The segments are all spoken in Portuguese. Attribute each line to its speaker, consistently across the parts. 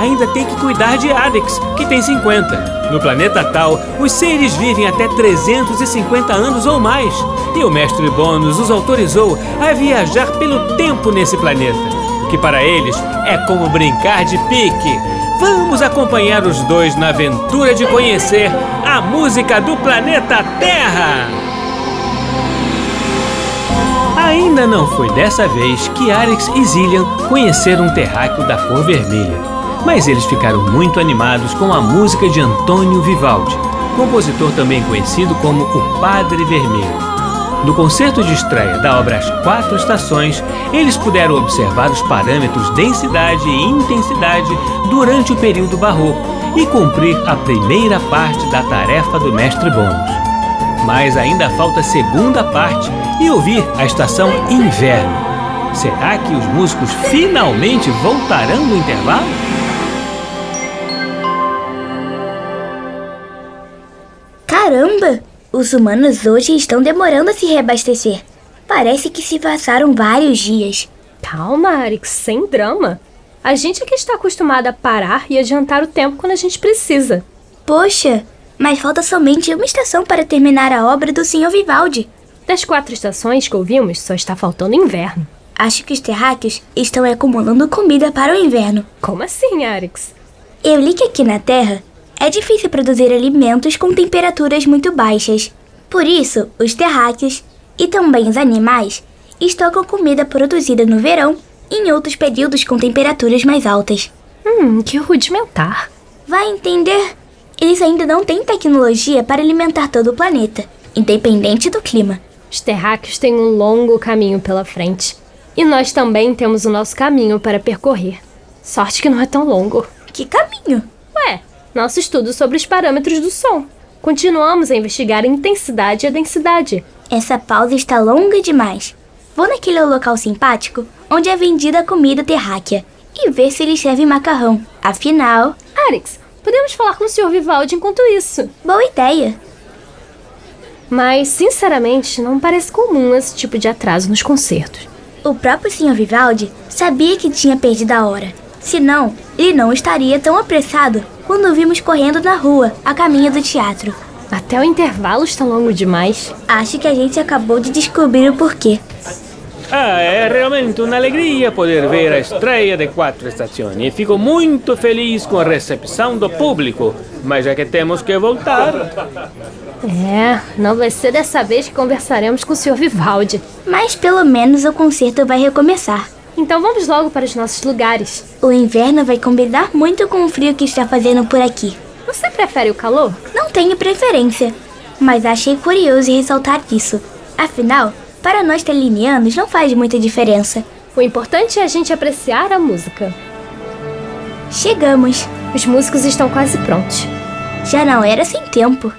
Speaker 1: ainda tem que cuidar de Adex, que tem 50. No planeta Tal, os seres vivem até 350 anos ou mais, e o mestre Bônus os autorizou a viajar pelo tempo nesse planeta, o que para eles é como brincar de pique. Vamos acompanhar os dois na aventura de conhecer a música do planeta Terra! Ainda não foi dessa vez que Arix e Zillian conheceram um terráqueo da cor vermelha, mas eles ficaram muito animados com a música de Antônio Vivaldi, compositor também conhecido como o Padre Vermelho. No concerto de estreia da obra As Quatro Estações, eles puderam observar os parâmetros densidade e intensidade durante o período barroco e cumprir a primeira parte da tarefa do mestre Bônus. Mas ainda falta a segunda parte e ouvir a estação Inverno. Será que os músicos finalmente voltarão no intervalo?
Speaker 2: Caramba! Os humanos hoje estão demorando a se reabastecer. Parece que se passaram vários dias.
Speaker 3: Calma, Arix, sem drama. A gente é que está acostumado a parar e adiantar o tempo quando a gente precisa.
Speaker 2: Poxa, mas falta somente uma estação para terminar a obra do Sr. Vivaldi.
Speaker 3: Das quatro estações que ouvimos, só está faltando inverno.
Speaker 2: Acho que os terráqueos estão acumulando comida para o inverno.
Speaker 3: Como assim, Arix?
Speaker 2: Eu li que aqui na Terra é difícil produzir alimentos com temperaturas muito baixas. Por isso, os terráqueos e também os animais estocam comida produzida no verão e em outros períodos com temperaturas mais altas.
Speaker 3: Hum, que rudimentar.
Speaker 2: Vai entender? Eles ainda não têm tecnologia para alimentar todo o planeta, independente do clima.
Speaker 3: Os terráqueos têm um longo caminho pela frente. E nós também temos o nosso caminho para percorrer. Sorte que não é tão longo.
Speaker 2: Que caminho?
Speaker 3: Ué, nosso estudo sobre os parâmetros do som. Continuamos a investigar a intensidade e a densidade.
Speaker 2: Essa pausa está longa demais. Vou naquele local simpático onde é vendida a comida terráquea e ver se eles servem macarrão. Afinal.
Speaker 3: Arix, Podemos falar com o Sr. Vivaldi enquanto isso.
Speaker 2: Boa ideia.
Speaker 3: Mas, sinceramente, não parece comum esse tipo de atraso nos concertos.
Speaker 2: O próprio Sr. Vivaldi sabia que tinha perdido a hora. Senão, ele não estaria tão apressado quando o vimos correndo na rua, a caminho do teatro.
Speaker 3: Até o intervalo está longo demais.
Speaker 2: Acho que a gente acabou de descobrir o porquê.
Speaker 1: Ah, é realmente uma alegria poder ver a estreia de Quatro Estações e fico muito feliz com a recepção do público, mas é que temos que voltar.
Speaker 3: É, não vai ser dessa vez que conversaremos com o Sr. Vivaldi.
Speaker 2: Mas pelo menos o concerto vai recomeçar.
Speaker 3: Então vamos logo para os nossos lugares.
Speaker 2: O inverno vai combinar muito com o frio que está fazendo por aqui.
Speaker 3: Você prefere o calor?
Speaker 2: Não tenho preferência, mas achei curioso ressaltar isso. Afinal, para nós telinianos não faz muita diferença.
Speaker 3: O importante é a gente apreciar a música.
Speaker 2: Chegamos.
Speaker 3: Os músicos estão quase prontos.
Speaker 2: Já não era sem tempo.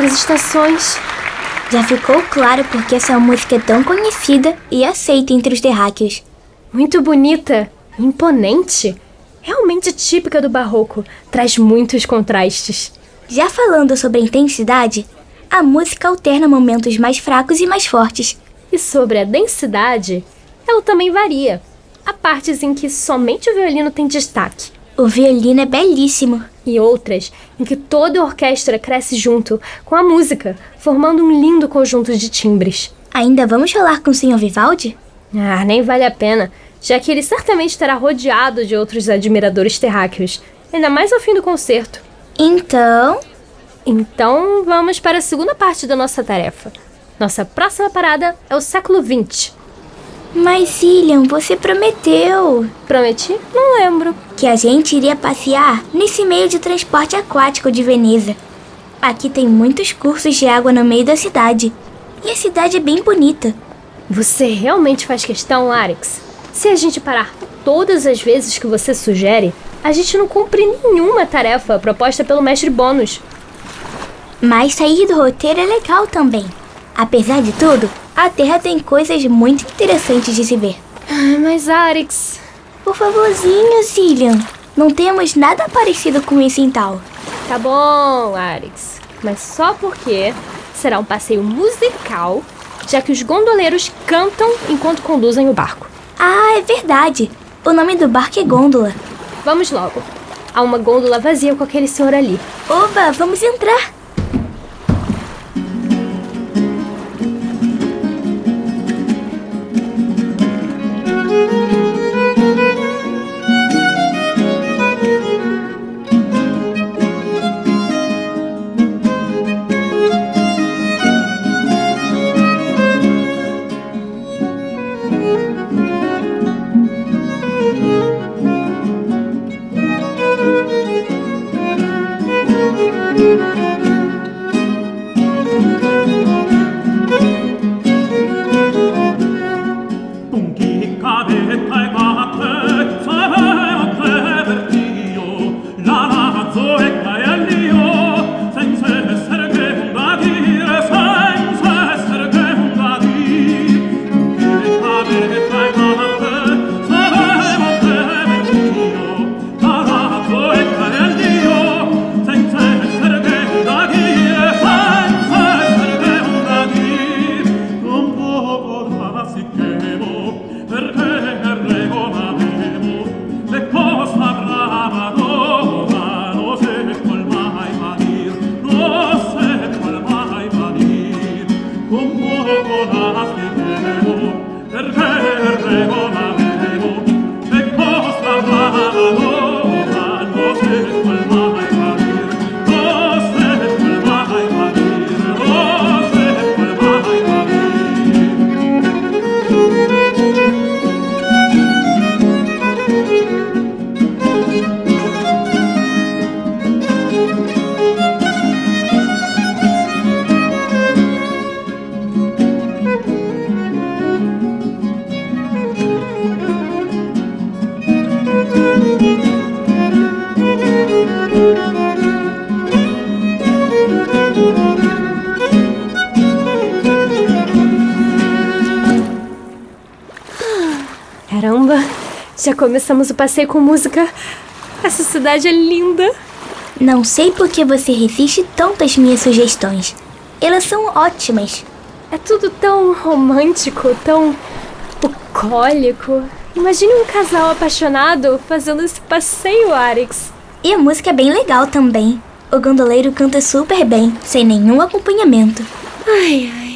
Speaker 3: Outras estações.
Speaker 2: Já ficou claro porque essa música é tão conhecida e aceita entre os terráqueos.
Speaker 3: Muito bonita, imponente. Realmente típica do barroco. Traz muitos contrastes.
Speaker 2: Já falando sobre a intensidade, a música alterna momentos mais fracos e mais fortes.
Speaker 3: E sobre a densidade, ela também varia. Há partes em que somente o violino tem destaque.
Speaker 2: O violino é belíssimo.
Speaker 3: E outras em que toda a orquestra cresce junto com a música, formando um lindo conjunto de timbres.
Speaker 2: Ainda vamos falar com o Sr. Vivaldi?
Speaker 3: Ah, nem vale a pena, já que ele certamente estará rodeado de outros admiradores terráqueos, ainda mais ao fim do concerto.
Speaker 2: Então,
Speaker 3: Então, vamos para a segunda parte da nossa tarefa. Nossa próxima parada é o século XX.
Speaker 2: Mas Ilian, você prometeu
Speaker 3: Prometi? Não lembro.
Speaker 2: que a gente iria passear nesse meio de transporte aquático de Veneza. Aqui tem muitos cursos de água no meio da cidade. E a cidade é bem bonita.
Speaker 3: Você realmente faz questão, Arix? Se a gente parar todas as vezes que você sugere, a gente não cumpre nenhuma tarefa proposta pelo mestre Bônus.
Speaker 2: Mas sair do roteiro é legal também. Apesar de tudo, a Terra tem coisas muito interessantes de se ver.
Speaker 3: Ah, Mas, Arix,
Speaker 2: Por favorzinho, Zillian. Não temos nada parecido com isso em tal.
Speaker 3: tá bom, Arix. Mas só porque será um passeio musical, já que os gondoleiros cantam enquanto conduzem o barco.
Speaker 2: Ah, é verdade. O nome do barco é Gôndola.
Speaker 3: Vamos logo. Há uma gôndola vazia com aquele senhor ali.
Speaker 2: Oba, vamos entrar.
Speaker 3: Já começamos o passeio com música. Essa cidade é linda.
Speaker 2: Não sei por que você resiste tanto às minhas sugestões. Elas são ótimas.
Speaker 3: É tudo tão romântico, tão bucólico. Imagine um casal apaixonado fazendo esse passeio, Arix.
Speaker 2: E a música é bem legal também. O gondoleiro canta super bem, sem nenhum acompanhamento.
Speaker 3: Ai, ai.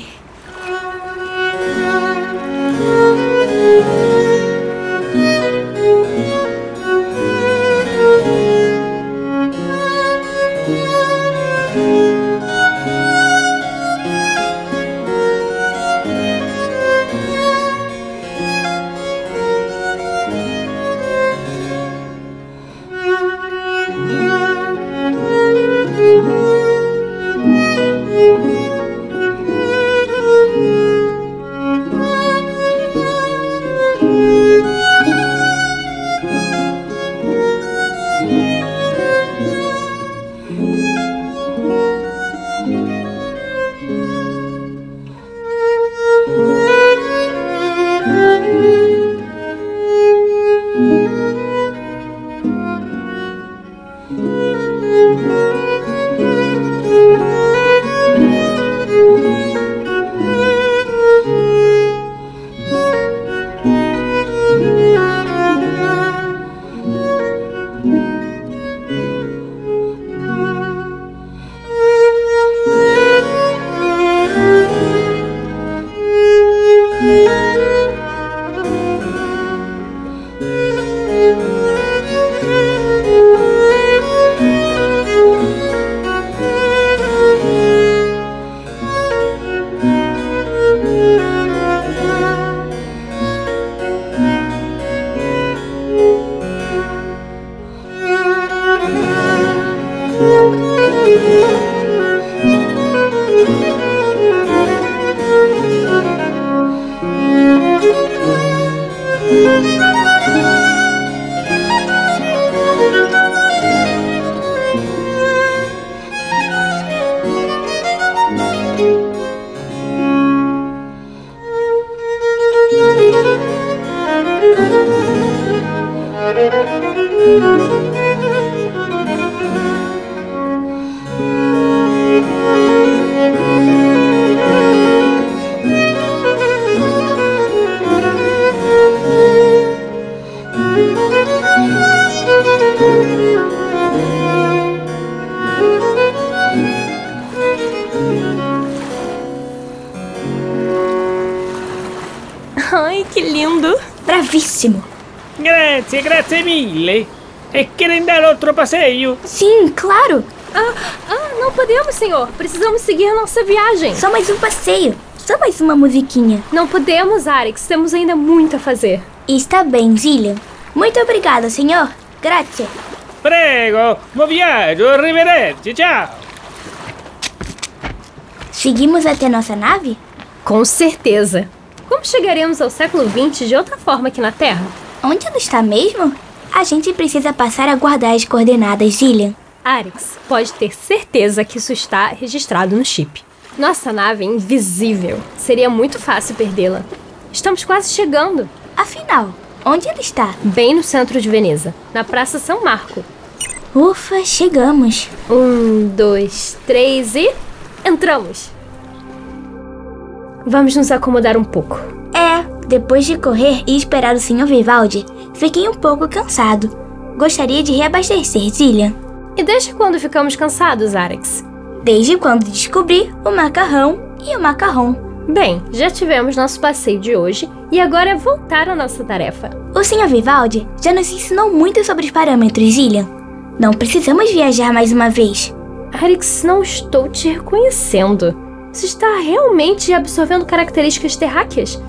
Speaker 1: Grazie, grazie mille. E querem dar outro passeio?
Speaker 2: Sim, claro!
Speaker 3: Ah, ah, não podemos, senhor. Precisamos seguir nossa viagem.
Speaker 2: Só mais um passeio. Só mais uma musiquinha.
Speaker 3: Não podemos, Arix. Temos ainda muito a fazer.
Speaker 2: Está bem, Zillian. Muito obrigada, senhor. Grazie.
Speaker 1: Prego, buon viaggio, arrivederci, ciao.
Speaker 2: Seguimos até nossa nave?
Speaker 3: Com certeza. Como chegaremos ao século XX de outra forma aqui na Terra?
Speaker 2: Onde ela está mesmo? A gente precisa passar a guardar as coordenadas, Zillian.
Speaker 3: Arix, pode ter certeza que isso está registrado no chip. Nossa nave é invisível. Seria muito fácil perdê-la. Estamos quase chegando.
Speaker 2: Afinal, onde ela está?
Speaker 3: Bem no centro de Veneza, na Praça São Marco.
Speaker 2: Ufa, chegamos.
Speaker 3: Um, dois, três e. Entramos! Vamos nos acomodar um pouco.
Speaker 2: É, depois de correr e esperar o Sr. Vivaldi, fiquei um pouco cansado. Gostaria de reabastecer, Zillian.
Speaker 3: E desde quando ficamos cansados, Arix?
Speaker 2: Desde quando descobri o macarrão e o macarrão.
Speaker 3: Bem, já tivemos nosso passeio de hoje e agora é voltar à nossa tarefa.
Speaker 2: O Sr. Vivaldi já nos ensinou muito sobre os parâmetros, Zillian. Não precisamos viajar mais uma vez.
Speaker 3: Arix, não estou te reconhecendo. Você está realmente absorvendo características terráqueas?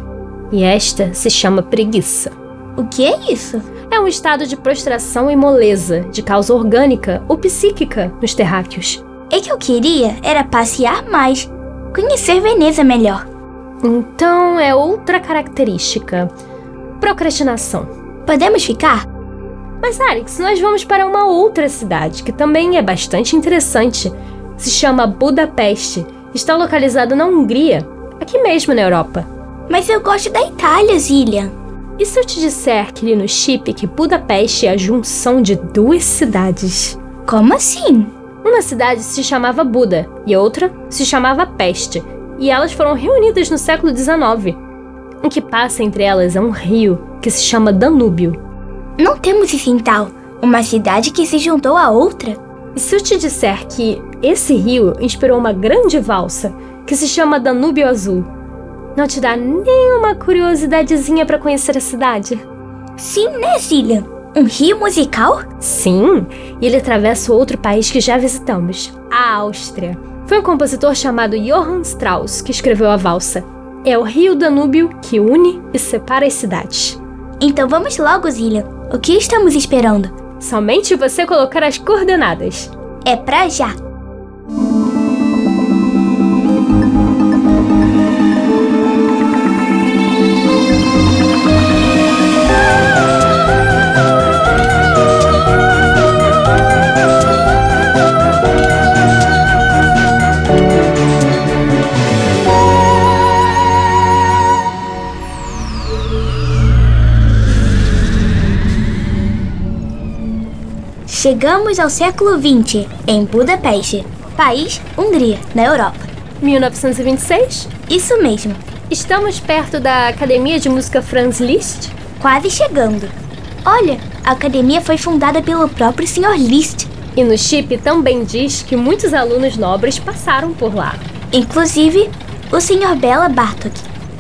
Speaker 3: E esta se chama preguiça.
Speaker 2: O que é isso?
Speaker 3: É um estado de prostração e moleza, de causa orgânica ou psíquica nos terráqueos.
Speaker 2: É que eu queria era passear mais, conhecer Veneza melhor.
Speaker 3: Então é outra característica. Procrastinação.
Speaker 2: Podemos ficar?
Speaker 3: Mas, Arix, nós vamos para uma outra cidade que também é bastante interessante. Se chama Budapeste. Está localizada na Hungria, aqui mesmo na Europa.
Speaker 2: Mas eu gosto da Itália, Zillian.
Speaker 3: E se eu te disser que li no chip que Budapeste é a junção de duas cidades?
Speaker 2: Como assim?
Speaker 3: Uma cidade se chamava Buda e outra se chamava Peste, e elas foram reunidas no século XIX. O que passa entre elas é um rio que se chama Danúbio.
Speaker 2: Não temos isso em tal. Uma cidade que se juntou a outra?
Speaker 3: E se eu te disser que esse rio inspirou uma grande valsa que se chama Danúbio Azul? Não te dá nenhuma curiosidadezinha para conhecer a cidade?
Speaker 2: Sim, né, Zillian? Um rio musical?
Speaker 3: Sim, e ele atravessa outro país que já visitamos, a Áustria. Foi um compositor chamado Johann Strauss que escreveu a valsa. É o rio Danúbio que une e separa as cidades.
Speaker 2: Então vamos logo, Zillian. O que estamos esperando?
Speaker 3: Somente você colocar as coordenadas.
Speaker 2: É pra já. Chegamos ao século XX, em Budapeste, país Hungria, na Europa.
Speaker 3: 1926?
Speaker 2: Isso mesmo,
Speaker 3: Estamos perto da Academia de Música Franz Liszt?
Speaker 2: quase chegando. Olha, a academia foi fundada pelo próprio Sr. Liszt.
Speaker 3: E no chip também diz que muitos alunos nobres passaram por lá.
Speaker 2: Inclusive, o Sr. Bela Bartok.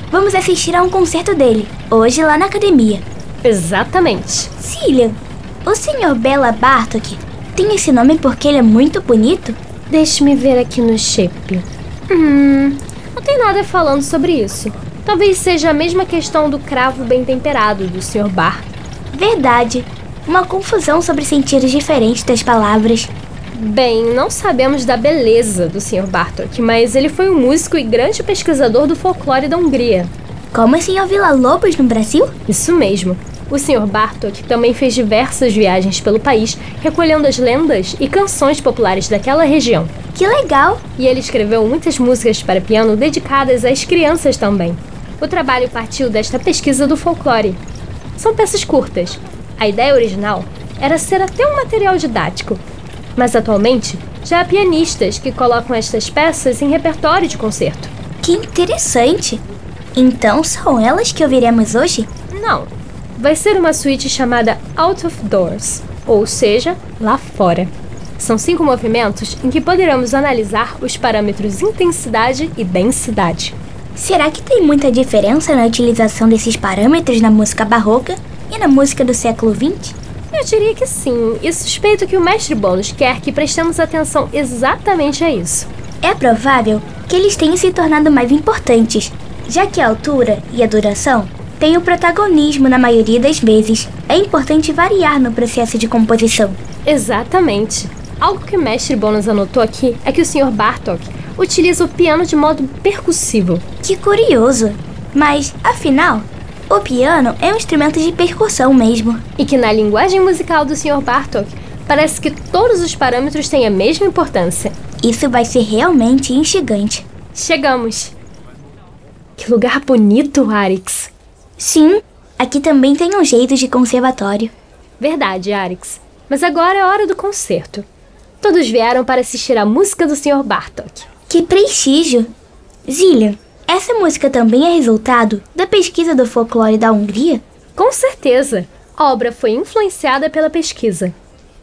Speaker 2: Vamos assistir a um concerto dele, hoje lá na academia.
Speaker 3: Exatamente.
Speaker 2: Cillian, o Sr. Bela Bartok tem esse nome porque ele é muito bonito?
Speaker 3: Deixe-me ver aqui no chip. Hum, não tem nada falando sobre isso. Talvez seja a mesma questão do cravo bem temperado do Sr. Bar.
Speaker 2: Verdade. Uma confusão sobre sentidos diferentes das palavras.
Speaker 3: Bem, não sabemos da beleza do Sr. Bartok, mas ele foi um músico e grande pesquisador do folclore da Hungria.
Speaker 2: Como o Sr. Vila Lobos no Brasil?
Speaker 3: Isso mesmo. O Sr. Bartok também fez diversas viagens pelo país, recolhendo as lendas e canções populares daquela região.
Speaker 2: Que legal!
Speaker 3: E ele escreveu muitas músicas para piano dedicadas às crianças também. O trabalho partiu desta pesquisa do folclore. São peças curtas, A ideia original era ser até um material didático, mas atualmente já há pianistas que colocam estas peças em repertório de concerto.
Speaker 2: Que interessante! Então são elas que ouviremos hoje?
Speaker 3: Não, vai ser uma suíte chamada Out of Doors, ou seja, lá fora. São cinco movimentos em que poderemos analisar os parâmetros intensidade e densidade.
Speaker 2: Será que tem muita diferença na utilização desses parâmetros na música barroca e na música do século XX?
Speaker 3: Eu diria que sim, e suspeito que o mestre Bônus quer que prestemos atenção exatamente a isso.
Speaker 2: É provável que eles tenham se tornado mais importantes, já que a altura e a duração têm o protagonismo na maioria das vezes. É importante variar no processo de composição.
Speaker 3: Exatamente. Algo que o mestre Bônus anotou aqui é que o Sr. Bartok utiliza o piano de modo percussivo.
Speaker 2: Que curioso! Mas, afinal, o piano é um instrumento de percussão mesmo.
Speaker 3: E que na linguagem musical do Sr. Bartok, parece que todos os parâmetros têm a mesma importância.
Speaker 2: Isso vai ser realmente instigante.
Speaker 3: Chegamos! Que lugar bonito, Arix!
Speaker 2: Sim, aqui também tem um jeito de conservatório.
Speaker 3: Verdade, Arix. Mas agora é hora do concerto. Todos vieram para assistir à música do Sr. Bartok.
Speaker 2: Que prestígio! Zillian, essa música também é resultado da pesquisa do folclore da Hungria?
Speaker 3: Com certeza! A obra foi influenciada pela pesquisa.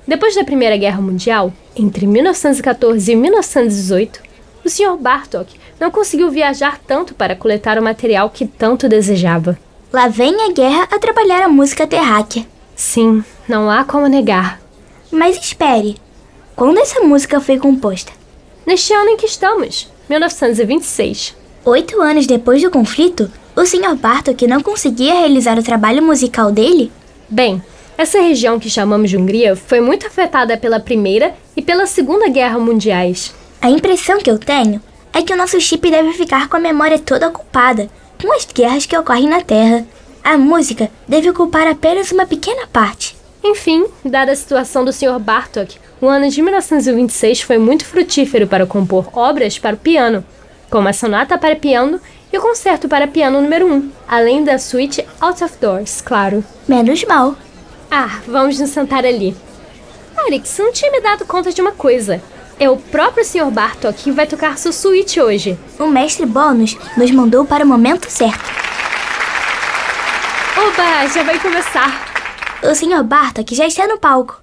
Speaker 3: Depois da Primeira Guerra Mundial, entre 1914 e 1918, o Sr. Bartok não conseguiu viajar tanto para coletar o material que tanto desejava.
Speaker 2: Lá vem a guerra a trabalhar a música terráquea.
Speaker 3: Sim, não há como negar.
Speaker 2: Mas espere, quando essa música foi composta?
Speaker 3: Neste ano em que estamos, 1926.
Speaker 2: Oito anos depois do conflito, o Sr. Bartok não conseguia realizar o trabalho musical dele?
Speaker 3: Bem, essa região que chamamos de Hungria foi muito afetada pela Primeira e pela Segunda Guerra Mundiais.
Speaker 2: A impressão que eu tenho é que o nosso chip deve ficar com a memória toda ocupada com as guerras que ocorrem na Terra. A música deve ocupar apenas uma pequena parte.
Speaker 3: Enfim, dada a situação do Sr. Bartok, o ano de 1926 foi muito frutífero para compor obras para o piano, como a Sonata para Piano e o Concerto para Piano número 1, além da suíte Out of Doors, claro.
Speaker 2: Menos mal.
Speaker 3: Ah, vamos nos sentar ali. Alex, não tinha me dado conta de uma coisa. É o próprio Sr. Bartok que vai tocar sua suíte hoje.
Speaker 2: O mestre Bônus nos mandou para o momento certo.
Speaker 3: Oba, já vai começar.
Speaker 2: O Sr. Bartok já está no palco.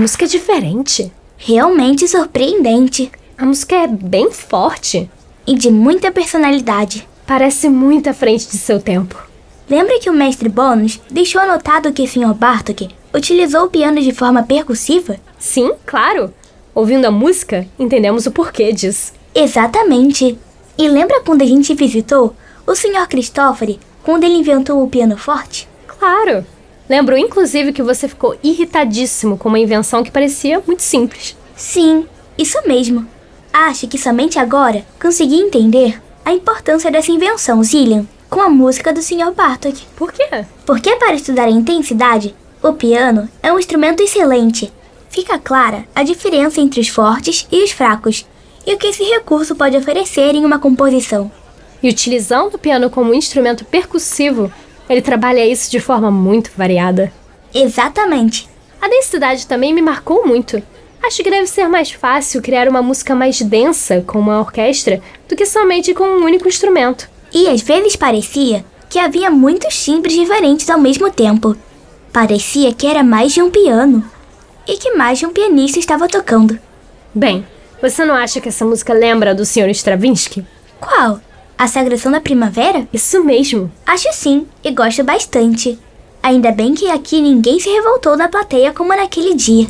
Speaker 3: Música é diferente.
Speaker 2: Realmente surpreendente.
Speaker 3: A música é bem forte.
Speaker 2: E de muita personalidade.
Speaker 3: Parece muito à frente de seu tempo.
Speaker 2: Lembra que o mestre Bônus deixou anotado que o Sr. Bartok utilizou o piano de forma percussiva?
Speaker 3: Sim, claro. Ouvindo a música, entendemos o porquê disso.
Speaker 2: Exatamente. E lembra quando a gente visitou o Sr. Christopher quando ele inventou o piano forte?
Speaker 3: Claro! Lembro inclusive que você ficou irritadíssimo com uma invenção que parecia muito simples.
Speaker 2: Sim, isso mesmo. Acho que somente agora consegui entender a importância dessa invenção, Zillian, com a música do Sr. Bartok.
Speaker 3: Por quê?
Speaker 2: Porque para estudar a intensidade, o piano é um instrumento excelente. Fica clara a diferença entre os fortes e os fracos, e o que esse recurso pode oferecer em uma composição.
Speaker 3: E utilizando o piano como instrumento percussivo, ele trabalha isso de forma muito variada.
Speaker 2: Exatamente.
Speaker 3: A densidade também me marcou muito. Acho que deve ser mais fácil criar uma música mais densa com uma orquestra do que somente com um único instrumento.
Speaker 2: E às vezes parecia que havia muitos timbres diferentes ao mesmo tempo. Parecia que era mais de um piano e que mais de um pianista estava tocando.
Speaker 3: Bem, você não acha que essa música lembra do Sr. Stravinsky?
Speaker 2: Qual? A Sagração da Primavera?
Speaker 3: Isso mesmo.
Speaker 2: Acho sim, e gosto bastante. Ainda bem que aqui ninguém se revoltou da plateia como naquele dia.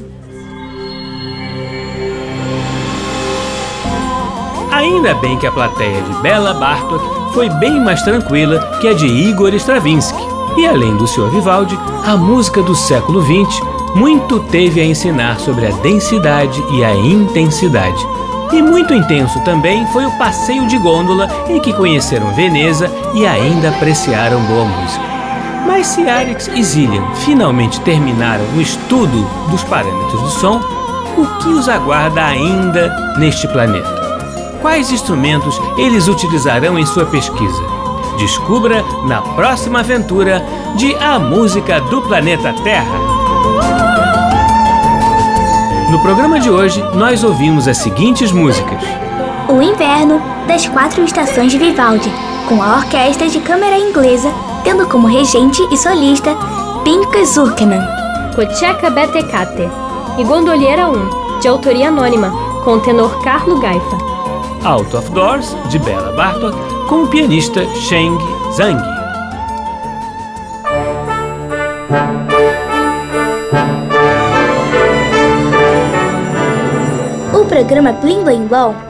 Speaker 1: Ainda bem que a plateia de Bela Bartok foi bem mais tranquila que a de Igor Stravinsky. E além do Sr. Vivaldi, a música do século XX muito teve a ensinar sobre a densidade e a intensidade. E muito intenso também foi o passeio de gôndola em que conheceram Veneza e ainda apreciaram boa música. Mas se Arix e Zillian finalmente terminaram o estudo dos parâmetros do som, o que os aguarda ainda neste planeta? Quais instrumentos eles utilizarão em sua pesquisa? Descubra na próxima aventura de A Música do Planeta Terra. No programa de hoje, nós ouvimos as seguintes músicas:
Speaker 2: O Inverno das Quatro Estações de Vivaldi, com a Orquestra de Câmara Inglesa, tendo como regente e solista Pinka Zurkeman.
Speaker 3: Kocheka Betekate e Gondoliera 1, de autoria anônima, com o tenor Carlo Gaifa.
Speaker 1: Out of Doors, de Bela Bartok, com o pianista Sheng Zhang.
Speaker 2: Programa Blim Blim Blom